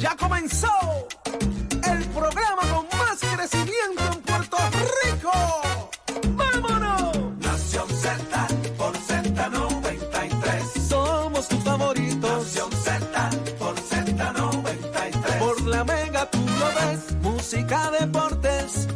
Ya comenzó el programa con más crecimiento en Puerto Rico. ¡Vámonos! Nación Z por Z93. Somos tus favoritos. Nación Z por Z93. Por la mega tú lo ves. Música, deportes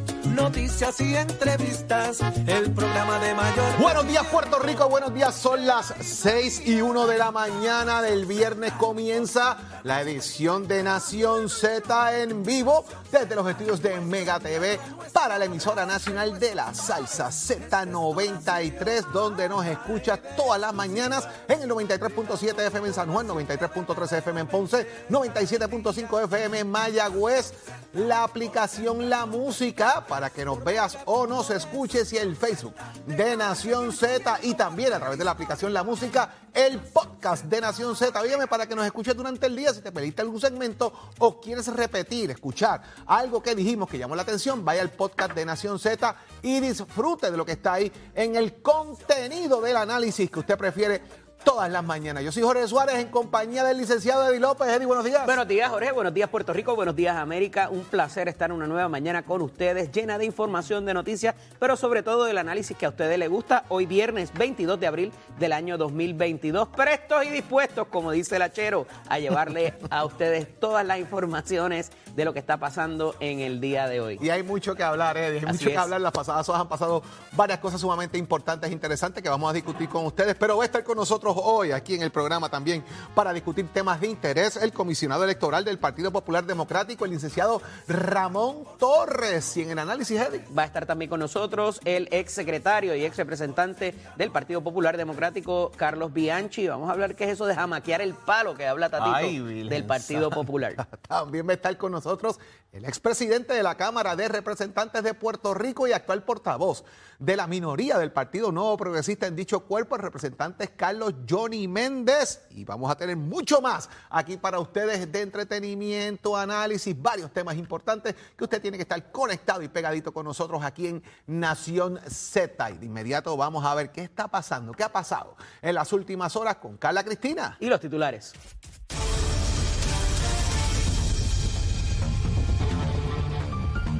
noticias y entrevistas, el programa de mayor. Buenos días Puerto Rico, buenos días, son las 6 y 1 de la mañana del viernes. Comienza la edición de Nación Z en vivo desde los estudios de Mega TV para la emisora nacional de la salsa Z93, donde nos escucha todas las mañanas en el 93.7 FM en San Juan, 93.3 FM en Ponce, 97.5 FM en Mayagüez, la aplicación La Música para que nos veas o nos escuches y el Facebook de Nación Z y también a través de la aplicación La Música, el podcast de Nación Z. Dígame para que nos escuches durante el día si te pediste algún segmento o quieres repetir, escuchar algo que dijimos que llamó la atención, vaya al podcast de Nación Z y disfrute de lo que está ahí en el contenido del análisis que usted prefiere todas las mañanas. Yo soy Jorge Suárez en compañía del licenciado Eddie López. Eddie, buenos días. Buenos días, Jorge. Buenos días, Puerto Rico. Buenos días, América. Un placer estar una nueva mañana con ustedes, llena de información, de noticias, pero sobre todo del análisis que a ustedes les gusta. Hoy viernes 22 de abril del año 2022. Prestos y dispuestos, como dice el hachero, a llevarle a ustedes todas las informaciones de lo que está pasando en el día de hoy. Y hay mucho que hablar, Eddie. Hay mucho que hablar. Las pasadas horas han pasado varias cosas sumamente importantes e interesantes que vamos a discutir con ustedes, pero va a estar con nosotros hoy aquí en el programa también para discutir temas de interés el comisionado electoral del Partido Popular Democrático, el licenciado Ramón Torres. Y en el análisis, Eddie. Va a estar también con nosotros el ex secretario y ex representante del Partido Popular Democrático, Carlos Bianchi. Vamos a hablar qué es eso de jamaquear el palo que habla Tatito del Partido Popular. También va a estar con nosotros el expresidente de la Cámara de Representantes de Puerto Rico y actual portavoz de la minoría del Partido Nuevo Progresista en dicho cuerpo, el representante Carlos Johnny Méndez. Y vamos a tener mucho más aquí para ustedes de entretenimiento, análisis, varios temas importantes que usted tiene que estar conectado y pegadito con nosotros aquí en Nación Z. Y de inmediato vamos a ver qué está pasando, qué ha pasado en las últimas horas con Carla Cristina. Y los titulares.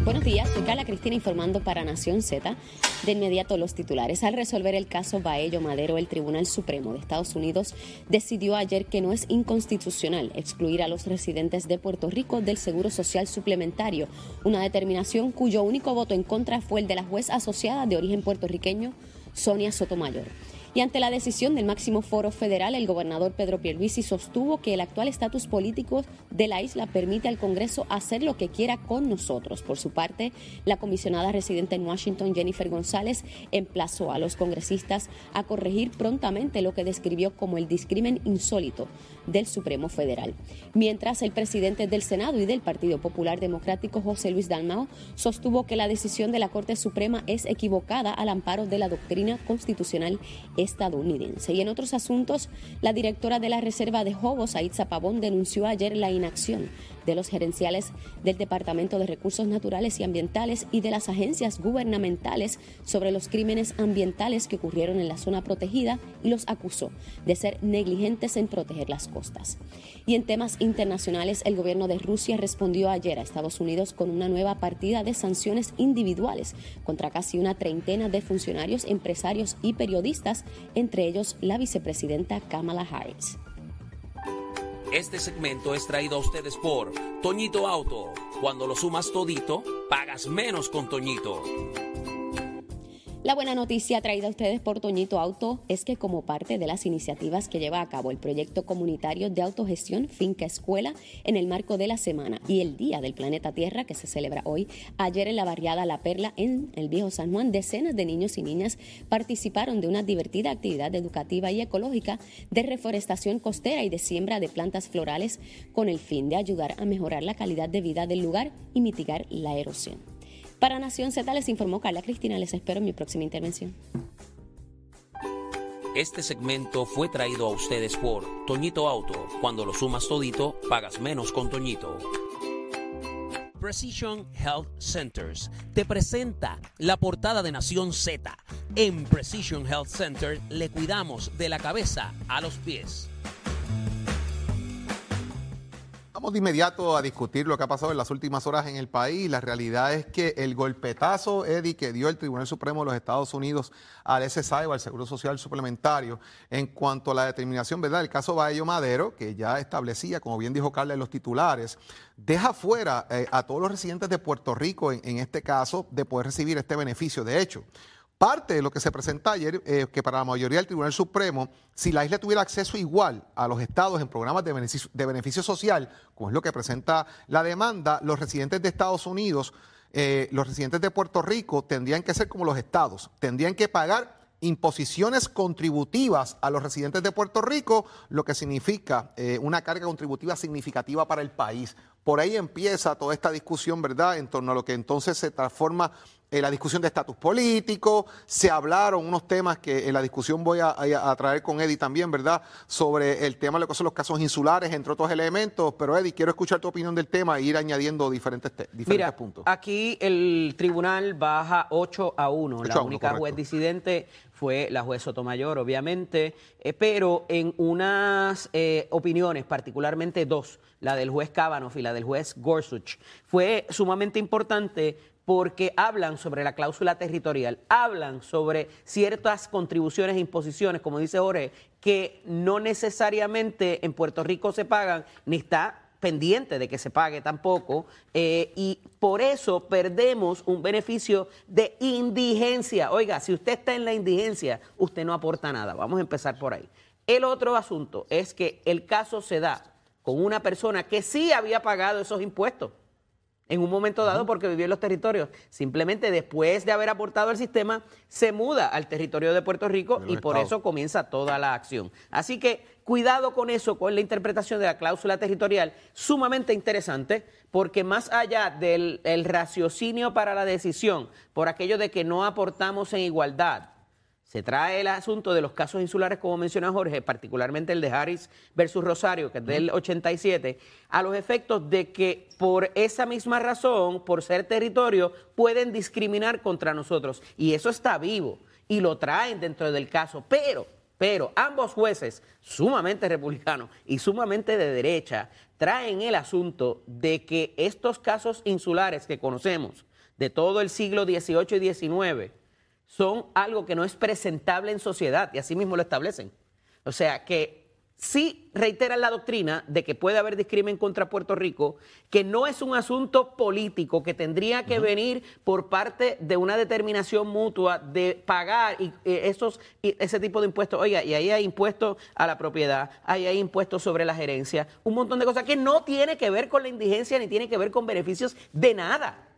Buenos días, soy Carla Cristina informando para Nación Z. De inmediato los titulares. Al resolver el caso Baello Madero, el Tribunal Supremo de Estados Unidos decidió ayer que no es inconstitucional excluir a los residentes de Puerto Rico del Seguro Social Suplementario, una determinación cuyo único voto en contra fue el de la juez asociada de origen puertorriqueño, Sonia Sotomayor. Y ante la decisión del máximo foro federal, el gobernador Pedro Pierluisi sostuvo que el actual estatus político de la isla permite al Congreso hacer lo que quiera con nosotros. Por su parte, la comisionada residente en Washington, Jennifer González, emplazó a los congresistas a corregir prontamente lo que describió como el discrimen insólito del Supremo Federal. Mientras el presidente del Senado y del Partido Popular Democrático, José Luis Dalmao, sostuvo que la decisión de la Corte Suprema es equivocada al amparo de la doctrina constitucional estadounidense. Y en otros asuntos, la directora de la Reserva de Jobos, Aitza Pavón, denunció ayer la inacción de los gerenciales del Departamento de Recursos Naturales y Ambientales y de las agencias gubernamentales sobre los crímenes ambientales que ocurrieron en la zona protegida y los acusó de ser negligentes en proteger las costas. Y en temas internacionales, el gobierno de Rusia respondió ayer a Estados Unidos con una nueva partida de sanciones individuales contra casi una treintena de funcionarios, empresarios y periodistas, entre ellos la vicepresidenta Kamala Harris. Este segmento es traído a ustedes por Toñito Auto. Cuando lo sumas todito, pagas menos con Toñito. La buena noticia traída a ustedes por Toñito Auto es que como parte de las iniciativas que lleva a cabo el proyecto comunitario de autogestión Finca Escuela en el marco de la semana y el Día del Planeta Tierra que se celebra hoy, ayer en la barriada La Perla en el Viejo San Juan, decenas de niños y niñas participaron de una divertida actividad educativa y ecológica de reforestación costera y de siembra de plantas florales con el fin de ayudar a mejorar la calidad de vida del lugar y mitigar la erosión. Para Nación Z les informó Carla Cristina. Les espero en mi próxima intervención. Este segmento fue traído a ustedes por Toñito Auto. Cuando lo sumas todito, pagas menos con Toñito. Precision Health Centers te presenta la portada de Nación Z. En Precision Health Center le cuidamos de la cabeza a los pies. De inmediato a discutir lo que ha pasado en las últimas horas en el país. La realidad es que el golpetazo, Eddie, que dio el Tribunal Supremo de los Estados Unidos al SSI o al Seguro Social Suplementario en cuanto a la determinación, ¿verdad? El caso Baello Madero, que ya establecía, como bien dijo Carla en los titulares, deja fuera eh, a todos los residentes de Puerto Rico, en este caso, de poder recibir este beneficio. De hecho, Parte de lo que se presenta ayer, eh, que para la mayoría del Tribunal Supremo, si la isla tuviera acceso igual a los estados en programas de beneficio, social, como es lo que presenta la demanda, los residentes de Estados Unidos, eh, los residentes de Puerto Rico tendrían que ser como los estados, tendrían que pagar imposiciones contributivas a los residentes de Puerto Rico, lo que significa eh, una carga contributiva significativa para el país. Por ahí empieza toda esta discusión, ¿verdad?, en torno a lo que entonces se transforma en la discusión de estatus político, se hablaron unos temas que en la discusión voy a, traer con Eddie también, ¿verdad? Sobre el tema de lo que son los casos insulares, entre otros elementos. Pero Eddie, quiero escuchar tu opinión del tema e ir añadiendo diferentes, diferentes Mira, puntos. Aquí el tribunal baja 8 a 1. la única juez disidente fue la juez Sotomayor, obviamente, eh, pero en unas eh, opiniones, particularmente dos, la del juez Kavanaugh y la del juez Gorsuch, fue sumamente importante porque hablan sobre la cláusula territorial, hablan sobre ciertas contribuciones e imposiciones, como dice Jorge, que no necesariamente en Puerto Rico se pagan, ni está pendiente de que se pague tampoco, eh, y por eso perdemos un beneficio de indigencia. Oiga, si usted está en la indigencia, usted no aporta nada. Vamos a empezar por ahí. El otro asunto es que el caso se da con una persona que sí había pagado esos impuestos en un momento dado porque vivió en los territorios. Simplemente después de haber aportado al sistema, se muda al territorio de Puerto Rico y por eso comienza toda la acción. Así que cuidado con eso, con la interpretación de la cláusula territorial, sumamente interesante, porque más allá del raciocinio para la decisión, por aquello de que no aportamos en igualdad, se trae el asunto de los casos insulares, como menciona Jorge, particularmente el de Harris versus Rosario, que es del 87, a los efectos de que por esa misma razón, por ser territorio, pueden discriminar contra nosotros. Y eso está vivo y lo traen dentro del caso. Pero, pero ambos jueces, sumamente republicanos y sumamente de derecha, traen el asunto de que estos casos insulares que conocemos de todo el siglo XVIII y XIX, son algo que no es presentable en sociedad y así mismo lo establecen. O sea que sí reiteran la doctrina de que puede haber discrimen contra Puerto Rico, que no es un asunto político, que tendría que venir por parte de una determinación mutua de pagar y, eh, esos, ese tipo de impuestos. Oiga, y ahí hay impuestos a la propiedad, ahí hay impuestos sobre la gerencia, un montón de cosas que no tiene que ver con la indigencia ni tiene que ver con beneficios de nada.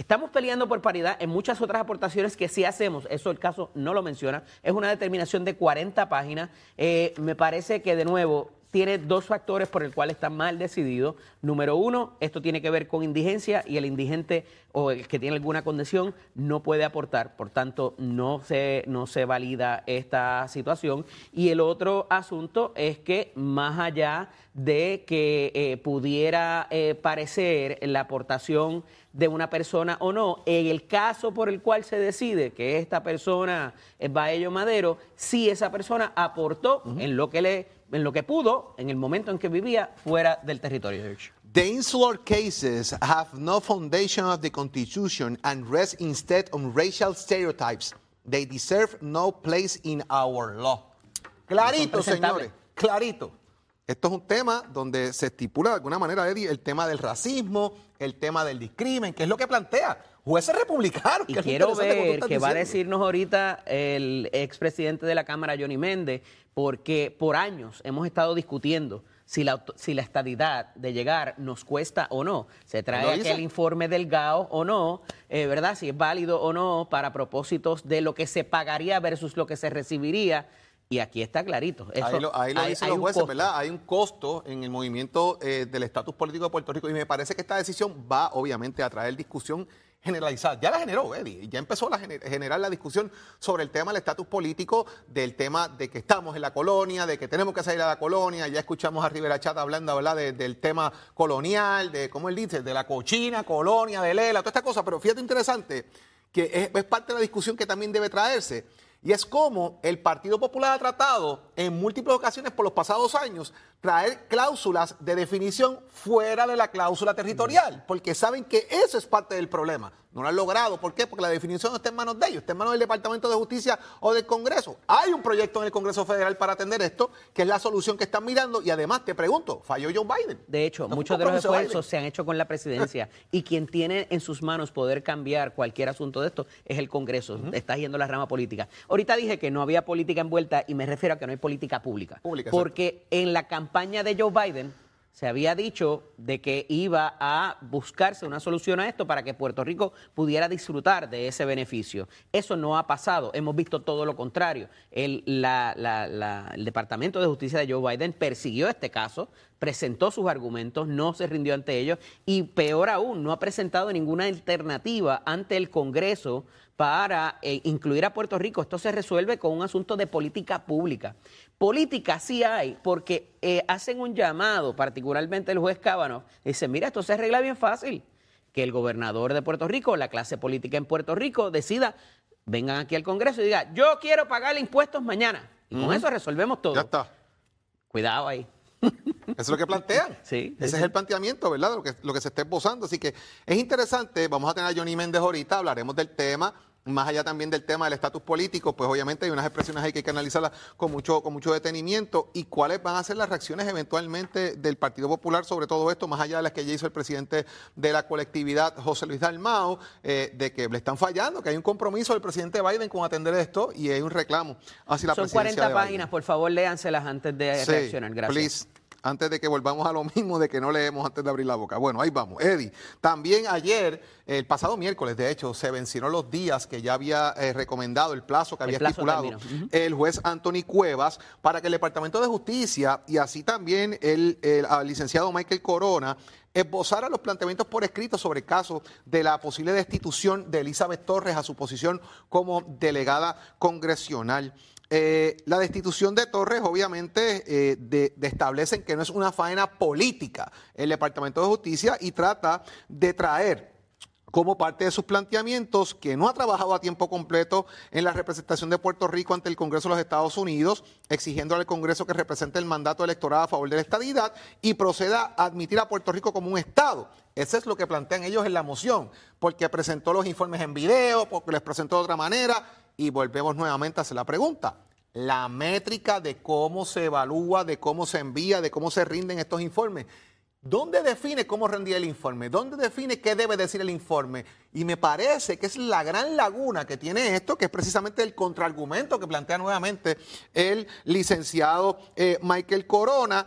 Estamos peleando por paridad en muchas otras aportaciones que sí hacemos, eso el caso no lo menciona, es una determinación de 40 páginas. Eh, me parece que de nuevo tiene dos factores por el cual está mal decidido. Número uno, esto tiene que ver con indigencia y el indigente o el que tiene alguna condición no puede aportar, por tanto no se, no se valida esta situación. Y el otro asunto es que más allá de que eh, pudiera eh, parecer la aportación de una persona o no, en el caso por el cual se decide que esta persona es Baello Madero, si esa persona aportó en lo que le en lo que pudo en el momento en que vivía fuera del territorio. The insular cases have no foundation of the Constitution and rest instead on racial stereotypes. They deserve no place in our law. Clarito, señores, clarito. Esto es un tema donde se estipula de alguna manera, Eddie, el tema del racismo, el tema del discrimen, que es lo que plantea jueces republicanos. Y quiero ver qué va a decirnos ahorita el expresidente de la Cámara, Johnny Méndez, porque por años hemos estado discutiendo si la, si la estadidad de llegar nos cuesta o no. Se trae aquel informe del GAO o no, eh, ¿verdad? Si es válido o no para propósitos de lo que se pagaría versus lo que se recibiría. Y aquí está clarito. ahí lo, ahí lo dicen los jueces, ¿verdad? Hay un costo en el movimiento eh, del estatus político de Puerto Rico y me parece que esta decisión va, obviamente, a traer discusión generalizada. Ya la generó, Eddie. Ya empezó a generar la discusión sobre el tema del estatus político, del tema de que estamos en la colonia, de que tenemos que salir a la colonia. Ya escuchamos a Rivera Chata hablando, ¿verdad?, del tema colonial, de, ¿cómo él dice?, de la cochina, colonia, de Lela, toda esta cosa. Pero fíjate interesante que es, es parte de la discusión que también debe traerse. Y es como el Partido Popular ha tratado en múltiples ocasiones por los pasados años traer cláusulas de definición fuera de la cláusula territorial, porque saben que eso es parte del problema. No lo han logrado. ¿Por qué? Porque la definición no está en manos de ellos, está en manos del Departamento de Justicia o del Congreso. Hay un proyecto en el Congreso Federal para atender esto, que es la solución que están mirando. Y además, te pregunto, falló Joe Biden. De hecho, muchos de los esfuerzos se han hecho con la presidencia y quien tiene en sus manos poder cambiar cualquier asunto de esto es el Congreso. Está yendo la rama política. Ahorita dije que no había política envuelta y me refiero a que no hay política pública. Pública, porque en la campaña de Joe Biden se había dicho de que iba a buscarse una solución a esto para que Puerto Rico pudiera disfrutar de ese beneficio. Eso no ha pasado. Hemos visto todo lo contrario. El, el Departamento de Justicia de Joe Biden persiguió este caso, presentó sus argumentos, no se rindió ante ellos y peor aún, no ha presentado ninguna alternativa ante el Congreso para eh, incluir a Puerto Rico. Esto se resuelve con un asunto de política pública. Política sí hay, porque eh, hacen un llamado, particularmente el juez Cábano, dice, mira, esto se arregla bien fácil, que el gobernador de Puerto Rico, la clase política en Puerto Rico, decida, vengan aquí al Congreso y diga, yo quiero pagar impuestos mañana. Y con eso resolvemos todo. Ya está. Cuidado ahí. Eso es lo que plantean. Sí. Ese es el planteamiento, ¿verdad? Lo que, lo que se está esbozando. Así que es interesante. Vamos a tener a Johnny Méndez ahorita, hablaremos del tema más allá también del tema del estatus político, pues obviamente hay unas expresiones ahí que hay que analizarlas con mucho, con mucho detenimiento y cuáles van a ser las reacciones eventualmente del Partido Popular sobre todo esto, más allá de las que ya hizo el presidente de la colectividad, José Luis Dalmao, eh, de que le están fallando, que hay un compromiso del presidente Biden con atender esto y hay un reclamo hacia la Son 40 páginas, por favor léanselas antes de reaccionar. Gracias antes de que volvamos a lo mismo de que no leemos antes de abrir la boca. Bueno, ahí vamos. Eddie, también ayer, el pasado miércoles, de hecho, se vencieron los días que ya había eh, recomendado, el plazo que había estipulado el juez Anthony Cuevas para que el Departamento de Justicia y así también el, licenciado Michael Corona esbozara los planteamientos por escrito sobre el caso de la posible destitución de Elizabeth Torres a su posición como delegada congresional. Eh, la destitución de Torres, obviamente, eh, establecen que no es una faena política el Departamento de Justicia y trata de traer como parte de sus planteamientos que no ha trabajado a tiempo completo en la representación de Puerto Rico ante el Congreso de los Estados Unidos, exigiendo al Congreso que represente el mandato electoral a favor de la estadidad y proceda a admitir a Puerto Rico como un Estado. Eso es lo que plantean ellos en la moción, porque presentó los informes en video, porque les presentó de otra manera, y volvemos nuevamente a hacer la pregunta. La métrica de cómo se evalúa, de cómo se envía, de cómo se rinden estos informes. ¿Dónde define cómo rendía el informe? ¿Dónde define qué debe decir el informe? Y me parece que es la gran laguna que tiene esto, que es precisamente el contraargumento que plantea nuevamente el licenciado eh, Michael Corona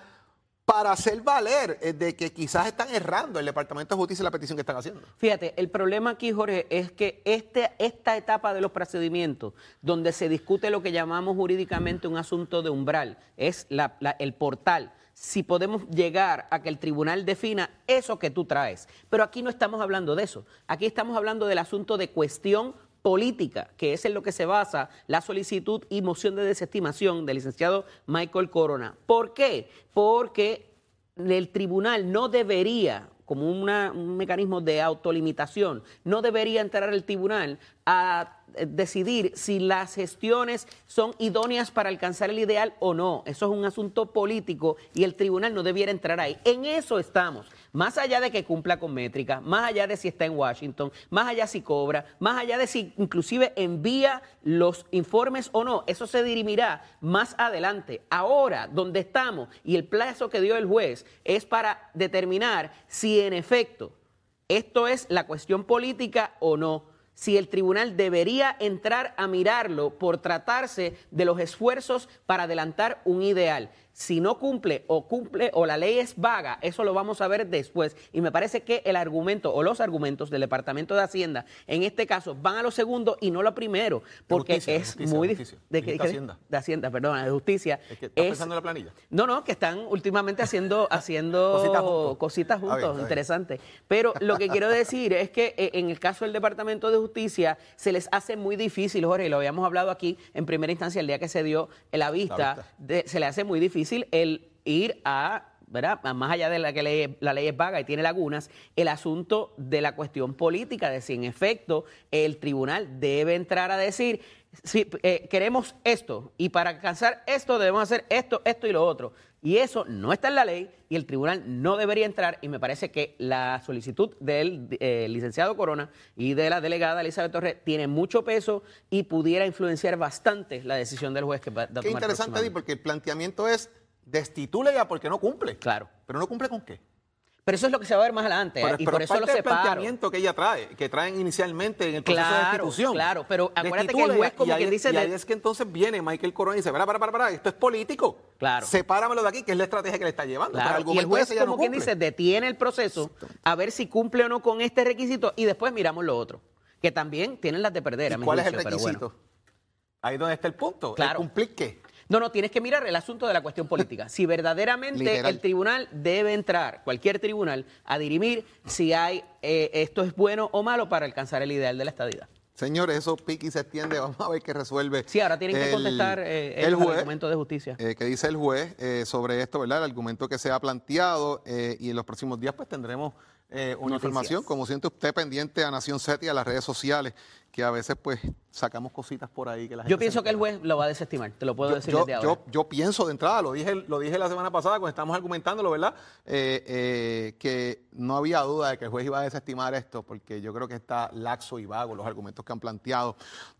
para hacer valer eh, de que quizás están errando el Departamento de Justicia la petición que están haciendo. Fíjate, el problema aquí, Jorge, es que este, esta etapa de los procedimientos, donde se discute lo que llamamos jurídicamente un asunto de umbral, es el portal si podemos llegar a que el tribunal defina eso que tú traes. Pero aquí no estamos hablando de eso. Aquí estamos hablando del asunto de cuestión política, que es en lo que se basa la solicitud y moción de desestimación del licenciado Michael Corona. ¿Por qué? Porque el tribunal no debería como un mecanismo de autolimitación, no debería entrar el tribunal a decidir si las gestiones son idóneas para alcanzar el ideal o no. Eso es un asunto político y el tribunal no debiera entrar ahí. En eso estamos. Más allá de que cumpla con métrica, más allá de si está en Washington, más allá si cobra, más allá de si inclusive envía los informes o no, eso se dirimirá más adelante. Ahora, donde estamos y el plazo que dio el juez es para determinar si en efecto esto es la cuestión política o no si el tribunal debería entrar a mirarlo por tratarse de los esfuerzos para adelantar un ideal si no cumple o cumple o la ley es vaga, eso lo vamos a ver después. Y me parece que el argumento o los argumentos del Departamento de Hacienda en este caso van a lo segundo y no lo primero, porque es muy difícil. De, de, Hacienda. De Hacienda, perdón, de Justicia. ¿Estás pensando en la planilla? No, no, que están últimamente haciendo, haciendo cositas juntos, interesantes. Pero lo que quiero decir es que eh, en el caso del Departamento de Justicia se les hace muy difícil, Jorge, y lo habíamos hablado aquí en primera instancia el día que se dio la vista, se le hace muy difícil el ir a ¿verdad? Más allá de la que la ley es vaga y tiene lagunas, el asunto de la cuestión política, de si en efecto el tribunal debe entrar a decir, si eh, queremos esto y para alcanzar esto debemos hacer esto, esto y lo otro. Y eso no está en la ley y el tribunal no debería entrar y me parece que la solicitud del eh, licenciado Corona y de la delegada Elizabeth Torres tiene mucho peso y pudiera influenciar bastante la decisión del juez que va a tomar Qué interesante, Di, porque el planteamiento es destitule ya porque no cumple. Claro. Pero no cumple con qué. Pero eso es lo que se va a ver más adelante ¿eh? Y pero por es eso lo parte separo. planteamiento que ella trae, que traen inicialmente en el proceso de Claro, destitución. claro, pero acuérdate que el juez como ahí quien es- dice Y ahí de- es que entonces viene Michael Corona y dice, para, para, para, para, esto es político. Claro. Sepáramelo de aquí, que es la estrategia que le está llevando. Claro, y el juez, como no quien dice, detiene el proceso a ver si cumple o no con este requisito y después miramos lo otro. Que también tienen las de perder, a ¿Y mi cuál es el juicio, pero bueno. requisito? Ahí es donde está el punto. ¿El Claro. cumplir qué? No, no, tienes que mirar el asunto de la cuestión política. Si verdaderamente Literal. el tribunal debe entrar, cualquier tribunal, a dirimir si hay eh, esto es bueno o malo para alcanzar el ideal de la estadidad. Señores, eso pique y se extiende. Vamos a ver qué resuelve. Sí, ahora tienen que contestar eh, el el juez. argumento de justicia. eh, que dice el juez eh, sobre esto, ¿verdad? El argumento que se ha planteado y en los próximos días pues tendremos una Noticias. información. Como siente usted pendiente a Nación Z y a las redes sociales, que a veces pues sacamos cositas por ahí que la gente Yo pienso que el juez lo va a desestimar, te lo puedo Yo, decir yo- desde ahora. yo- pienso de entrada, lo dije, lo dije la semana pasada cuando estábamos argumentándolo, ¿verdad? Eh, eh, que no había duda de que el juez iba a desestimar esto, porque yo creo que está laxo y vago los argumentos que han planteado.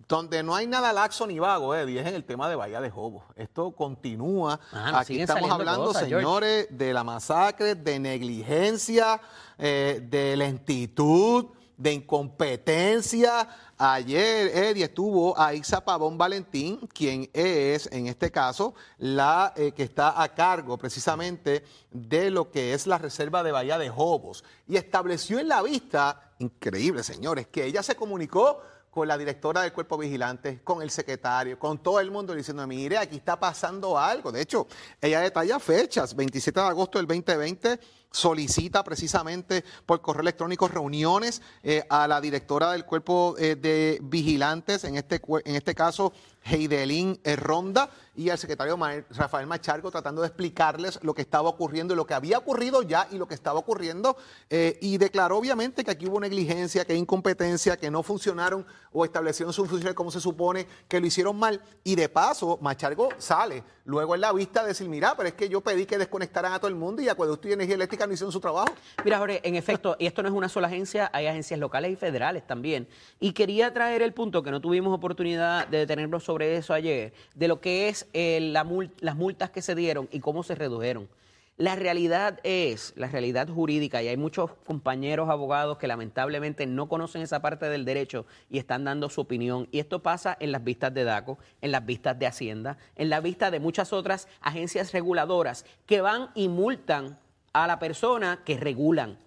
Donde no hay nada laxo ni vago, Eddie, es en el tema de Bahía de Jobos. Esto continúa. Ah, Aquí estamos hablando, cosas, George. señores, de la masacre, de negligencia, eh, de lentitud, de incompetencia. Ayer, Eddie, estuvo a Isa Pavón Valentín, quien es, en este caso, la eh, que está a cargo precisamente de lo que es la reserva de Bahía de Jobos. Y estableció en la vista, increíble, señores, que ella se comunicó con la directora del cuerpo vigilante, con el secretario, con todo el mundo diciendo, mire, aquí está pasando algo. De hecho, ella detalla fechas, 27 de agosto del 2020, solicita precisamente por correo electrónico reuniones eh, a la directora del cuerpo eh, de vigilantes, en este, en este caso Heidelín eh, Ronda, y al secretario Rafael Machargo tratando de explicarles lo que estaba ocurriendo y lo que había ocurrido ya y lo que estaba ocurriendo. y declaró obviamente que aquí hubo negligencia, que hay incompetencia, que no funcionaron o establecieron sus funciones como se supone, que lo hicieron mal. Y de paso, Machargo sale luego en la vista a decir, mira, pero es que yo pedí que desconectaran a todo el mundo y Acueducto y Energía Eléctrica su trabajo. Mira, Jorge, en efecto, y esto no es una sola agencia, hay agencias locales y federales también. Y quería traer el punto que no tuvimos oportunidad de detenernos sobre eso ayer, de lo que es eh, la las multas que se dieron y cómo se redujeron. La realidad es, la realidad jurídica, y hay muchos compañeros abogados que lamentablemente no conocen esa parte del derecho y están dando su opinión. Y esto pasa en las vistas de DACO, en las vistas de Hacienda, en la vista de muchas otras agencias reguladoras que van y multan a la persona que regulan.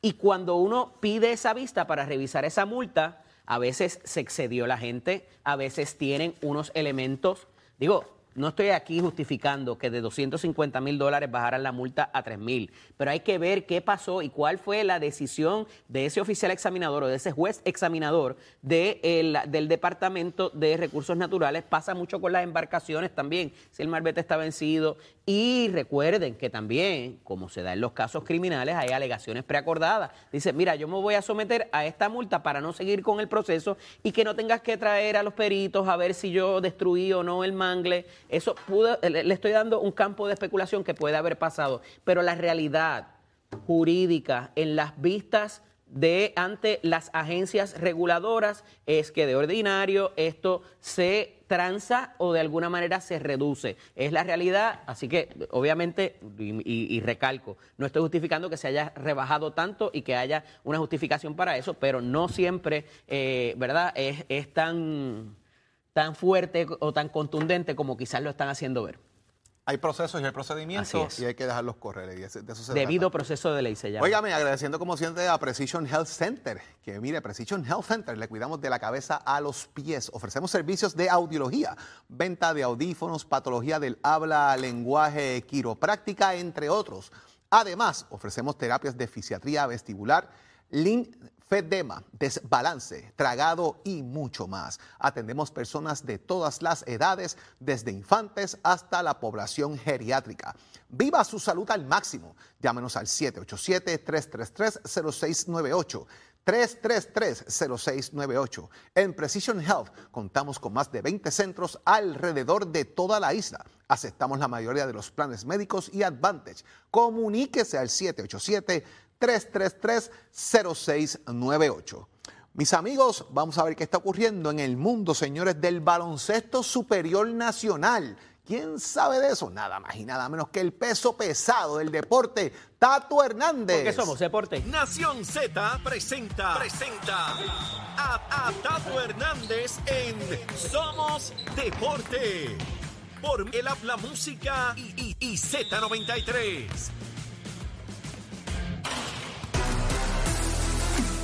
Y cuando uno pide esa vista para revisar esa multa, a veces se excedió la gente, a veces tienen unos elementos. Digo, no estoy aquí justificando que de 250 mil dólares bajaran la multa a 3 mil, pero hay que ver qué pasó y cuál fue la decisión de ese oficial examinador o de ese juez examinador de el- del Departamento de Recursos Naturales. Pasa mucho con las embarcaciones también, si el marbete está vencido. Y recuerden que también, como se da en los casos criminales, hay alegaciones preacordadas. Dice, mira, yo me voy a someter a esta multa para no seguir con el proceso y que no tengas que traer a los peritos a ver si yo destruí o no el mangle. Eso pudo- le estoy dando un campo de especulación que puede haber pasado. Pero la realidad jurídica en las vistas de ante las agencias reguladoras es que de ordinario esto se tranza o de alguna manera se reduce. Es la realidad, así que obviamente, y, recalco, no estoy justificando que se haya rebajado tanto y que haya una justificación para eso, pero no siempre, eh, ¿verdad?, es, es tan, tan fuerte o tan contundente como quizás lo están haciendo ver. Hay procesos y hay procedimientos y hay que dejarlos correr. Y ese- de eso se Debido trata. proceso de ley se llama. Óigame, agradeciendo como siempre a Precision Health Center, que mire, Precision Health Center, le cuidamos de la cabeza a los pies. Ofrecemos servicios de audiología, venta de audífonos, patología del habla, lenguaje, quiropráctica, entre otros. Además, ofrecemos terapias de fisiatría vestibular, linfedema, desbalance, tragado y mucho más. Atendemos personas de todas las edades, desde infantes hasta la población geriátrica. Viva su salud al máximo. Llámenos al 787-333-0698. 333-0698. En Precision Health contamos con más de 20 centros alrededor de toda la isla. Aceptamos la mayoría de los planes médicos y Advantage. Comuníquese al 787-333-0698. Mis amigos, vamos a ver qué está ocurriendo en el mundo, señores, del baloncesto superior nacional. ¿Quién sabe de eso? Nada más y nada menos que el peso pesado del deporte, Tato Hernández. ¿Por qué somos deporte? Nación Z presenta, presenta a, a Tato Hernández en Somos Deporte. Por el habla música y, y- y Z93.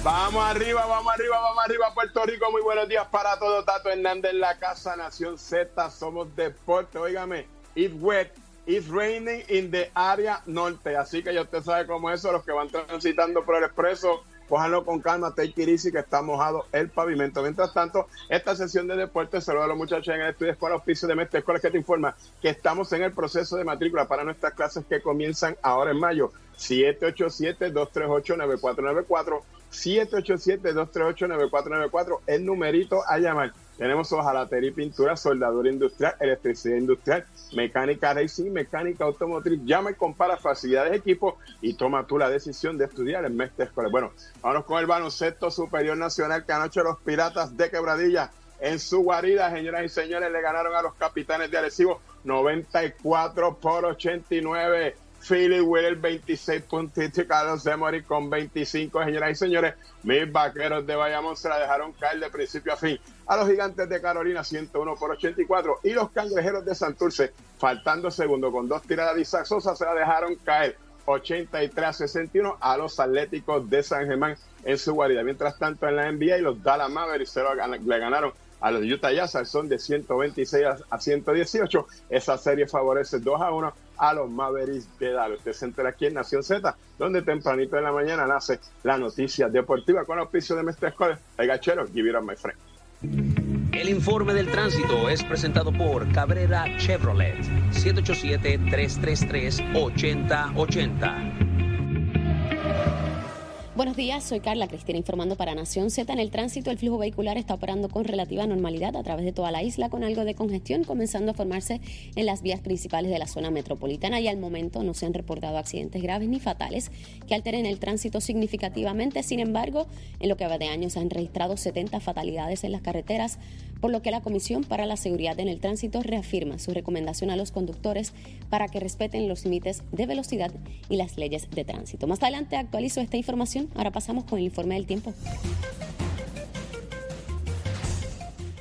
Vamos arriba, vamos arriba, vamos arriba, Puerto Rico. Muy buenos días para todos. Tato Hernández la casa, Nación Z, somos deporte. Óigame, it's wet, it's raining in the área norte. Así que ya usted sabe cómo es eso. Los que van transitando por el expreso, cójanlo con calma. Take it easy, que está mojado el pavimento. Mientras tanto, esta sesión de deporte, saludo a los muchachos en el estudio Escuela Oficio de Mestre Escuela que te informa que estamos en el proceso de matrícula para nuestras clases que comienzan ahora en mayo. 787-238-9494. 787-238-9494, el numerito a llamar. Tenemos hojalatería y pintura, soldadura industrial, electricidad industrial, mecánica racing, mecánica automotriz. Llama y compara facilidades de equipo y toma tú la decisión de estudiar en Mestre Escolar. Bueno, vamos con el baloncesto superior nacional que anoche los Piratas de Quebradilla en su guarida, señoras y señores, le ganaron a los capitanes de Arecibo 94 por 89. Philly Wheeler 26 puntitos y Carlos Emory con 25, señoras y señores. Mis vaqueros de Bayamón se la dejaron caer de principio a fin a los gigantes de Carolina 101 por 84 y los cangrejeros de Santurce, faltando segundo con dos tiradas de Isaac Sosa, se la dejaron caer 83 a 61 a los Atléticos de San Germán en su guarida. Mientras tanto, en la NBA, los Dallas Mavericks se le ganaron a los Utah Jazz son de 126 a- a 118. Esa serie favorece 2 a 1 a los Mavericks de Dallas. Usted se entera aquí en Nación Z, donde tempranito en la mañana nace la noticia deportiva con auspicio de Mestre Escolar. El gachero, give it up, my friend. El informe del tránsito es presentado por Cabrera Chevrolet, 787-333-8080. Buenos días, soy Carla Cristina informando para Nación Z. En el tránsito, el flujo vehicular está operando con relativa normalidad a través de toda la isla, con algo de congestión comenzando a formarse en las vías principales de la zona metropolitana y al momento no se han reportado accidentes graves ni fatales que alteren el tránsito significativamente. Sin embargo, en lo que va de año se han registrado 70 fatalidades en las carreteras, por lo que la Comisión para la Seguridad en el Tránsito reafirma su recomendación a los conductores para que respeten los límites de velocidad y las leyes de tránsito. Más adelante actualizo esta información. Ahora pasamos con el informe del tiempo.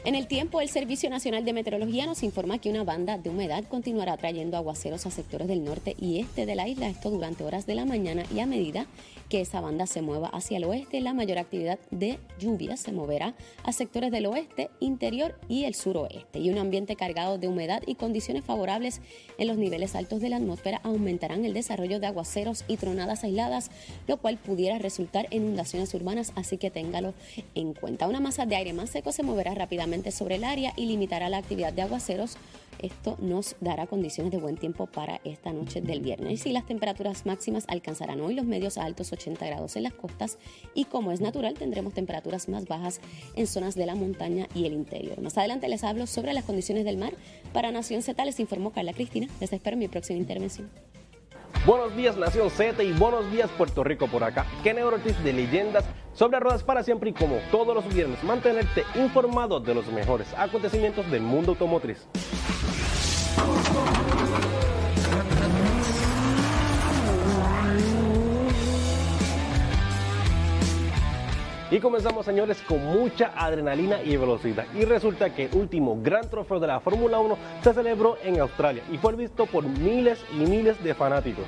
En el tiempo, el Servicio Nacional de Meteorología nos informa que una banda de humedad continuará trayendo aguaceros a sectores del norte y este de la isla, esto durante horas de la mañana y a medida que esa banda se mueva hacia el oeste, la mayor actividad de lluvia se moverá a sectores del oeste, interior y el suroeste. Y un ambiente cargado de humedad y condiciones favorables en los niveles altos de la atmósfera aumentarán el desarrollo de aguaceros y tronadas aisladas, lo cual pudiera resultar en inundaciones urbanas, así que téngalo en cuenta. Una masa de aire más seco se moverá rápidamente sobre el área y limitará la actividad de aguaceros. Esto nos dará condiciones de buen tiempo para esta noche del viernes. Y las temperaturas máximas alcanzarán hoy los medios a altos 80 grados en las costas y como es natural tendremos temperaturas más bajas en zonas de la montaña y el interior. Más adelante les hablo sobre las condiciones del mar. Para Nación Z les informó Carla Cristina. Les espero mi próxima intervención. Buenos días Nación Z y buenos días Puerto Rico por acá. Ken Ortiz de Leyendas sobre Ruedas para Siempre y como todos los viernes mantenerte informado de los mejores acontecimientos del mundo automotriz. Y comenzamos, señores, con mucha adrenalina y velocidad. Y resulta que el último gran trofeo de la Fórmula 1 se celebró en Australia y fue visto por miles y miles de fanáticos.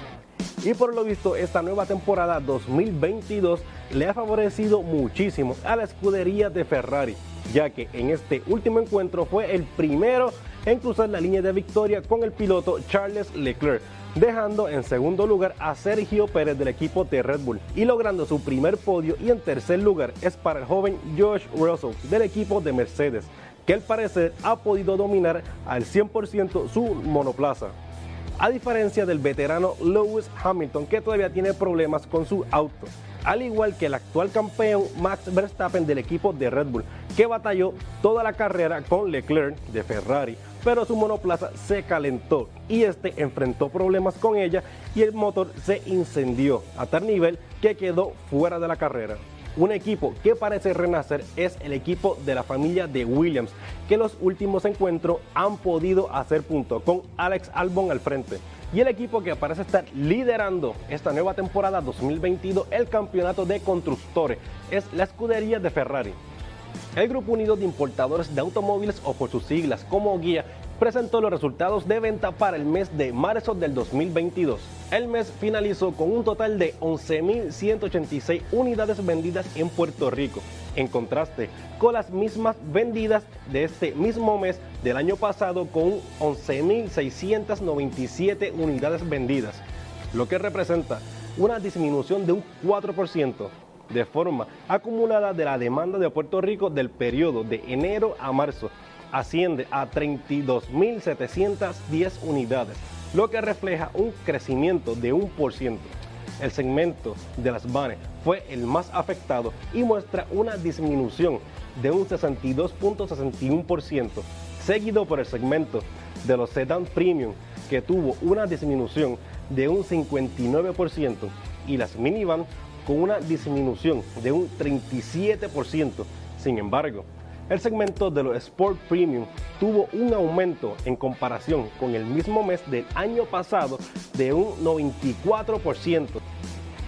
Y por lo visto, esta nueva temporada 2022 le ha favorecido muchísimo a la escudería de Ferrari, ya que en este último encuentro fue el primero en cruzar la línea de victoria con el piloto Charles Leclerc, dejando en segundo lugar a Sergio Pérez del equipo de Red Bull y logrando su primer podio y en tercer lugar es para el joven George Russell del equipo de Mercedes, que al parecer ha podido dominar al 100% su monoplaza. A diferencia del veterano Lewis Hamilton, que todavía tiene problemas con su auto. al igual que el actual campeón Max Verstappen del equipo de Red Bull, que batalló toda la carrera con Leclerc de Ferrari, pero su monoplaza se calentó y este enfrentó problemas con ella y el motor se incendió a tal nivel que quedó fuera de la carrera. Un equipo que parece renacer es el equipo de la familia de Williams, que los últimos encuentros han podido hacer punto con Alex Albon al frente. Y el equipo que parece estar liderando esta nueva temporada 2022, el campeonato de constructores, es la escudería de Ferrari. El Grupo Unido de Importadores de Automóviles, o por sus siglas como guía, presentó los resultados de venta para el mes de marzo del 2022. El mes finalizó con un total de 11.186 unidades vendidas en Puerto Rico, en contraste con las mismas vendidas de este mismo mes del año pasado con 11.697 unidades vendidas, lo que representa una disminución de un 4% de forma acumulada de la demanda de Puerto Rico del periodo de enero a marzo asciende a 32.710 unidades, lo que refleja un crecimiento de un por ciento. El segmento de las vanes fue el más afectado y muestra una disminución de un 62.61%, seguido por el segmento de los sedán premium, que tuvo una disminución de un 59%, y las minivan con una disminución de un 37%. Sin embargo, el segmento de los Sport Premium tuvo un aumento en comparación con el mismo mes del año pasado de un 94%.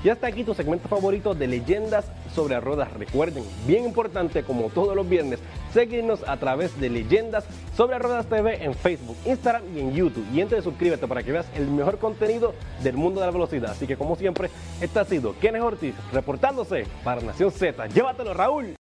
Y hasta aquí tu segmento favorito de leyendas sobre ruedas. Recuerden, bien importante como todos los viernes, seguirnos a través de Leyendas sobre Ruedas TV en Facebook, Instagram y en YouTube. Y entonces suscríbete para que veas el mejor contenido del mundo de la velocidad. Así que como siempre, este ha sido Kenneth Ortiz reportándose para Nación Z. Llévatelo, Raúl.